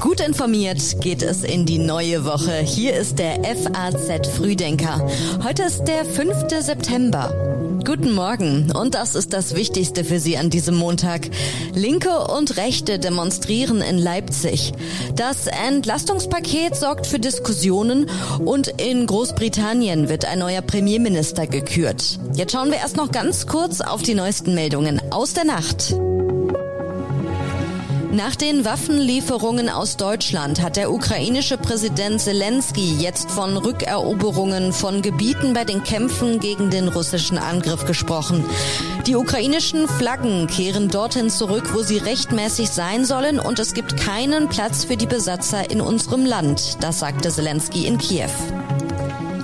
Gut informiert geht es in die neue Woche. Hier ist der FAZ Frühdenker. Heute ist der 5. September. Guten Morgen und das ist das Wichtigste für Sie an diesem Montag. Linke und Rechte demonstrieren in Leipzig. Das Entlastungspaket sorgt für Diskussionen und in Großbritannien wird ein neuer Premierminister gekürt. Jetzt schauen wir erst noch ganz kurz auf die neuesten Meldungen aus der Nacht. Nach den Waffenlieferungen aus Deutschland hat der ukrainische Präsident Zelensky jetzt von Rückeroberungen von Gebieten bei den Kämpfen gegen den russischen Angriff gesprochen. Die ukrainischen Flaggen kehren dorthin zurück, wo sie rechtmäßig sein sollen und es gibt keinen Platz für die Besatzer in unserem Land, das sagte Zelensky in Kiew.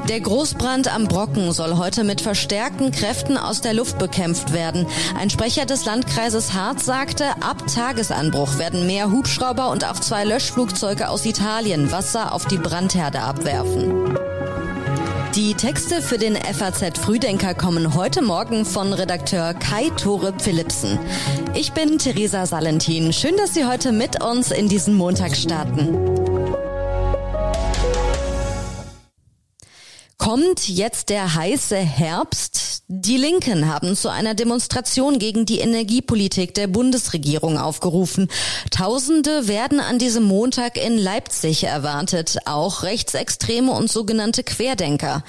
Der Großbrand am Brocken soll heute mit verstärkten Kräften aus der Luft bekämpft werden. Ein Sprecher des Landkreises Harz sagte, ab Tagesanbruch werden mehr Hubschrauber und auch zwei Löschflugzeuge aus Italien Wasser auf die Brandherde abwerfen. Die Texte für den FAZ Frühdenker kommen heute Morgen von Redakteur Kai Tore Philipsen. Ich bin Theresa Salentin. Schön, dass Sie heute mit uns in diesen Montag starten. Kommt jetzt der heiße Herbst? Die Linken haben zu einer Demonstration gegen die Energiepolitik der Bundesregierung aufgerufen. Tausende werden an diesem Montag in Leipzig erwartet, auch Rechtsextreme und sogenannte Querdenker.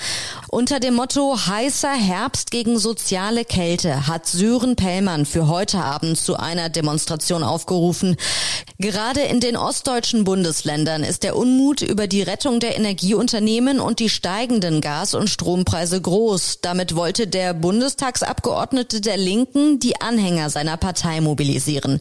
Unter dem Motto heißer Herbst gegen soziale Kälte hat Sören Pellmann für heute Abend zu einer Demonstration aufgerufen. Gerade in den ostdeutschen Bundesländern ist der Unmut über die Rettung der Energieunternehmen und die steigenden Gas- und Strompreise groß. Damit wollte der Bundestagsabgeordnete der Linken die Anhänger seiner Partei mobilisieren.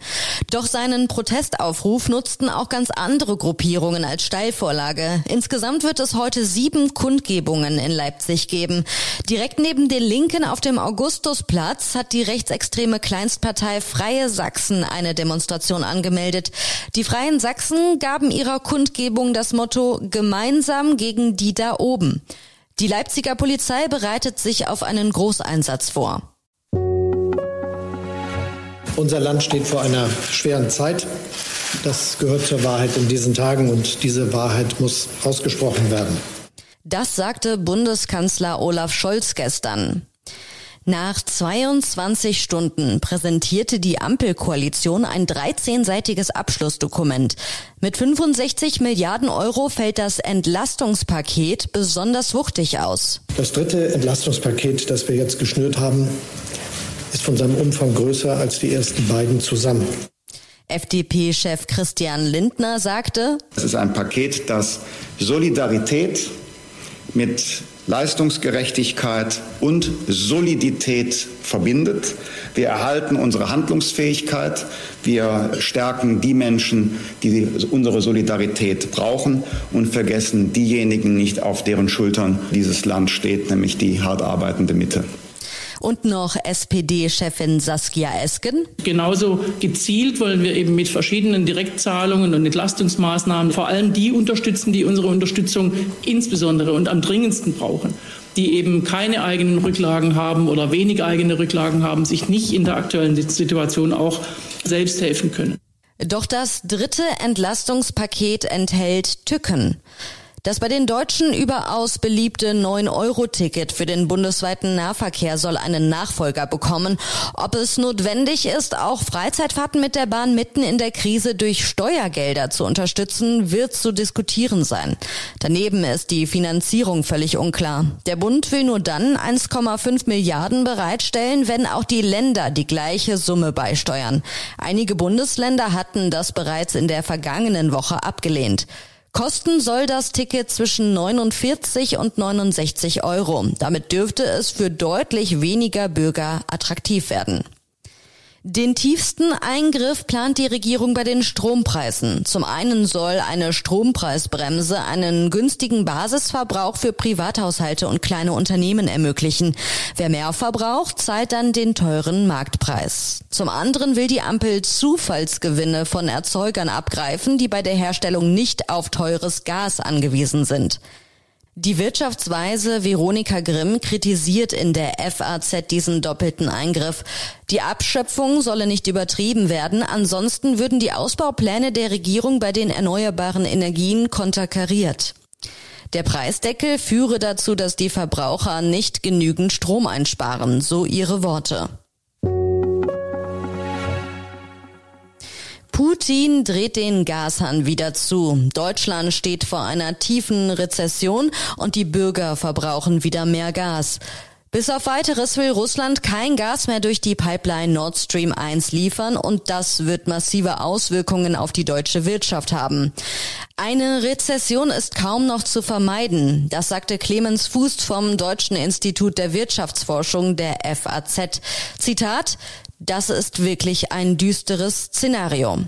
Doch seinen Protestaufruf nutzten auch ganz andere Gruppierungen als Steilvorlage. Insgesamt wird es heute sieben Kundgebungen in Leipzig geben. Direkt neben den Linken auf dem Augustusplatz hat die rechtsextreme Kleinstpartei Freie Sachsen eine Demonstration angemeldet. Die Freien Sachsen gaben ihrer Kundgebung das Motto Gemeinsam gegen die da oben. Die Leipziger Polizei bereitet sich auf einen Großeinsatz vor. Unser Land steht vor einer schweren Zeit. Das gehört zur Wahrheit in diesen Tagen und diese Wahrheit muss ausgesprochen werden. Das sagte Bundeskanzler Olaf Scholz gestern. Nach 22 Stunden präsentierte die Ampelkoalition ein 13-seitiges Abschlussdokument. Mit 65 Milliarden Euro fällt das Entlastungspaket besonders wuchtig aus. Das dritte Entlastungspaket, das wir jetzt geschnürt haben, ist von seinem Umfang größer als die ersten beiden zusammen. FDP-Chef Christian Lindner sagte, es ist ein Paket, das Solidarität mit Leistungsgerechtigkeit und Solidität verbindet. Wir erhalten unsere Handlungsfähigkeit. Wir stärken die Menschen, die unsere Solidarität brauchen und vergessen diejenigen nicht, auf deren Schultern dieses Land steht, nämlich die hart arbeitende Mitte und noch SPD-Chefin Saskia Esken. Genauso gezielt wollen wir eben mit verschiedenen Direktzahlungen und Entlastungsmaßnahmen vor allem die unterstützen, die unsere Unterstützung insbesondere und am dringendsten brauchen die eben keine eigenen Rücklagen haben oder wenig eigene Rücklagen haben, sich nicht in der aktuellen Situation auch selbst helfen können. Doch das dritte Entlastungspaket enthält Tücken. Das bei den Deutschen überaus beliebte 9-Euro-Ticket für den bundesweiten Nahverkehr soll einen Nachfolger bekommen. Ob es notwendig ist, auch Freizeitfahrten mit der Bahn mitten in der Krise durch Steuergelder zu unterstützen, wird zu diskutieren sein. Daneben ist die Finanzierung völlig unklar. Der Bund will nur dann 1,5 Milliarden bereitstellen, wenn auch die Länder die gleiche Summe beisteuern. Einige Bundesländer hatten das bereits in der vergangenen Woche abgelehnt. Kosten soll das Ticket zwischen 49 und 69 Euro. Damit dürfte es für deutlich weniger Bürger attraktiv werden. Den tiefsten Eingriff plant die Regierung bei den Strompreisen. Zum einen soll eine Strompreisbremse einen günstigen Basisverbrauch für Privathaushalte und kleine Unternehmen ermöglichen. Wer mehr verbraucht, zahlt dann den teuren Marktpreis. Zum anderen will die Ampel Zufallsgewinne von Erzeugern abgreifen, die bei der Herstellung nicht auf teures Gas angewiesen sind. Die Wirtschaftsweise Veronika Grimm kritisiert in der FAZ diesen doppelten Eingriff. Die Abschöpfung solle nicht übertrieben werden, ansonsten würden die Ausbaupläne der Regierung bei den erneuerbaren Energien konterkariert. Der Preisdeckel führe dazu, dass die Verbraucher nicht genügend Strom einsparen, so ihre Worte. Putin dreht den Gashahn wieder zu. Deutschland steht vor einer tiefen Rezession und die Bürger verbrauchen wieder mehr Gas. Bis auf weiteres will Russland kein Gas mehr durch die Pipeline Nord Stream 1 liefern und das wird massive Auswirkungen auf die deutsche Wirtschaft haben. Eine Rezession ist kaum noch zu vermeiden, das sagte Clemens Fußt vom Deutschen Institut der Wirtschaftsforschung der FAZ. Zitat, das ist wirklich ein düsteres Szenario.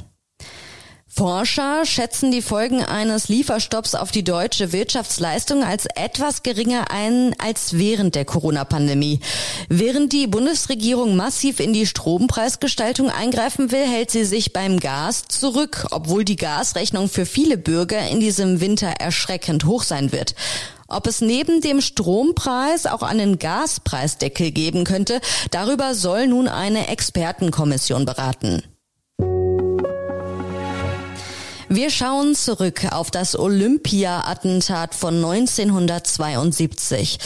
Forscher schätzen die Folgen eines Lieferstopps auf die deutsche Wirtschaftsleistung als etwas geringer ein als während der Corona-Pandemie. Während die Bundesregierung massiv in die Strompreisgestaltung eingreifen will, hält sie sich beim Gas zurück, obwohl die Gasrechnung für viele Bürger in diesem Winter erschreckend hoch sein wird. Ob es neben dem Strompreis auch einen Gaspreisdeckel geben könnte, darüber soll nun eine Expertenkommission beraten. Wir schauen zurück auf das Olympia-Attentat von 1972.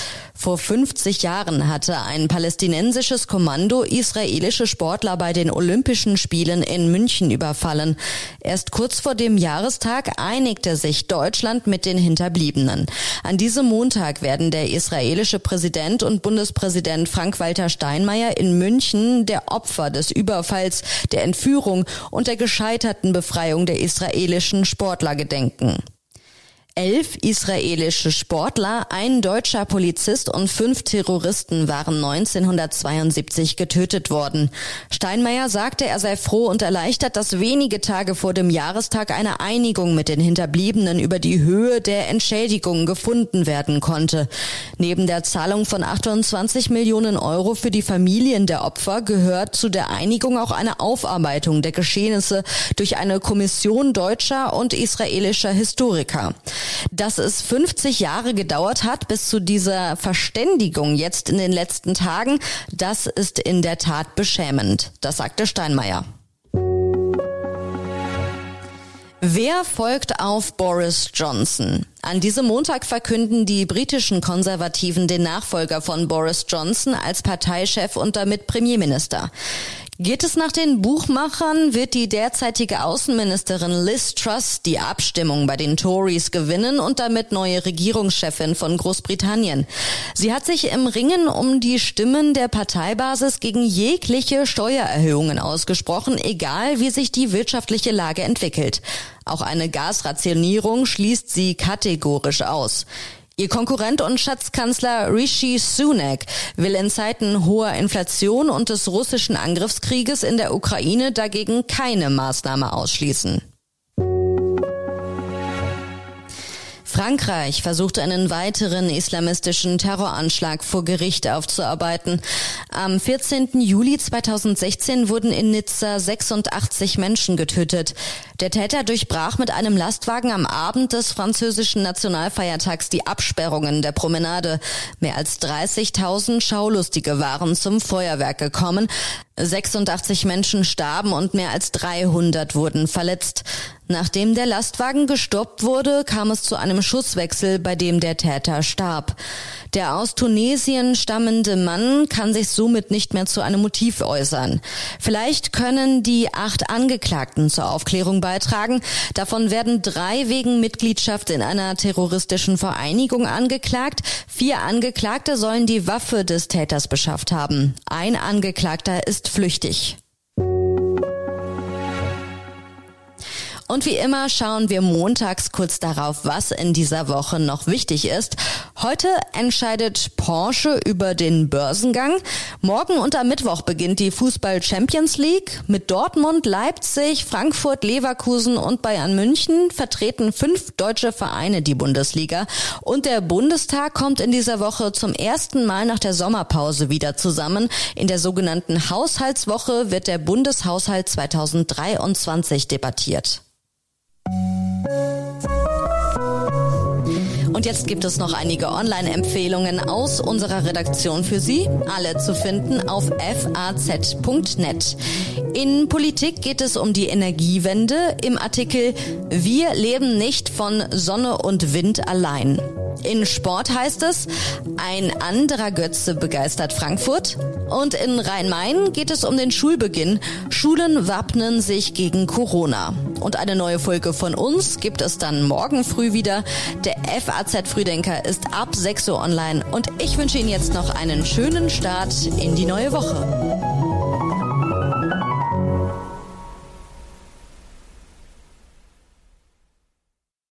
Vor 50 Jahren hatte ein palästinensisches Kommando israelische Sportler bei den Olympischen Spielen in München überfallen. Erst kurz vor dem Jahrestag einigte sich Deutschland mit den Hinterbliebenen. An diesem Montag werden der israelische Präsident und Bundespräsident Frank-Walter Steinmeier in München der Opfer des Überfalls, der Entführung und der gescheiterten Befreiung der israelischen Sportler gedenken. Elf israelische Sportler, ein deutscher Polizist und fünf Terroristen waren 1972 getötet worden. Steinmeier sagte, er sei froh und erleichtert, dass wenige Tage vor dem Jahrestag eine Einigung mit den Hinterbliebenen über die Höhe der Entschädigung gefunden werden konnte. Neben der Zahlung von 28 Millionen Euro für die Familien der Opfer gehört zu der Einigung auch eine Aufarbeitung der Geschehnisse durch eine Kommission deutscher und israelischer Historiker. Dass es 50 Jahre gedauert hat bis zu dieser Verständigung jetzt in den letzten Tagen, das ist in der Tat beschämend. Das sagte Steinmeier. Wer folgt auf Boris Johnson? An diesem Montag verkünden die britischen Konservativen den Nachfolger von Boris Johnson als Parteichef und damit Premierminister. Geht es nach den Buchmachern, wird die derzeitige Außenministerin Liz Truss die Abstimmung bei den Tories gewinnen und damit neue Regierungschefin von Großbritannien. Sie hat sich im Ringen um die Stimmen der Parteibasis gegen jegliche Steuererhöhungen ausgesprochen, egal wie sich die wirtschaftliche Lage entwickelt. Auch eine Gasrationierung schließt sie kategorisch aus. Ihr Konkurrent und Schatzkanzler Rishi Sunak will in Zeiten hoher Inflation und des russischen Angriffskrieges in der Ukraine dagegen keine Maßnahme ausschließen. Frankreich versucht einen weiteren islamistischen Terroranschlag vor Gericht aufzuarbeiten. Am 14. Juli 2016 wurden in Nizza 86 Menschen getötet. Der Täter durchbrach mit einem Lastwagen am Abend des französischen Nationalfeiertags die Absperrungen der Promenade. Mehr als 30.000 Schaulustige waren zum Feuerwerk gekommen. 86 Menschen starben und mehr als 300 wurden verletzt. Nachdem der Lastwagen gestoppt wurde, kam es zu einem Schusswechsel, bei dem der Täter starb. Der aus Tunesien stammende Mann kann sich somit nicht mehr zu einem Motiv äußern. Vielleicht können die acht Angeklagten zur Aufklärung beitragen. Davon werden drei wegen Mitgliedschaft in einer terroristischen Vereinigung angeklagt. Vier Angeklagte sollen die Waffe des Täters beschafft haben. Ein Angeklagter ist flüchtig. Und wie immer schauen wir montags kurz darauf, was in dieser Woche noch wichtig ist. Heute entscheidet Porsche über den Börsengang. Morgen und am Mittwoch beginnt die Fußball Champions League. Mit Dortmund, Leipzig, Frankfurt, Leverkusen und Bayern München vertreten fünf deutsche Vereine die Bundesliga. Und der Bundestag kommt in dieser Woche zum ersten Mal nach der Sommerpause wieder zusammen. In der sogenannten Haushaltswoche wird der Bundeshaushalt 2023 debattiert. Und jetzt gibt es noch einige Online-Empfehlungen aus unserer Redaktion für Sie, alle zu finden auf faz.net. In Politik geht es um die Energiewende im Artikel Wir leben nicht von Sonne und Wind allein. In Sport heißt es, ein anderer Götze begeistert Frankfurt. Und in Rhein-Main geht es um den Schulbeginn. Schulen wappnen sich gegen Corona. Und eine neue Folge von uns gibt es dann morgen früh wieder. Der FAZ Frühdenker ist ab 6 Uhr online. Und ich wünsche Ihnen jetzt noch einen schönen Start in die neue Woche.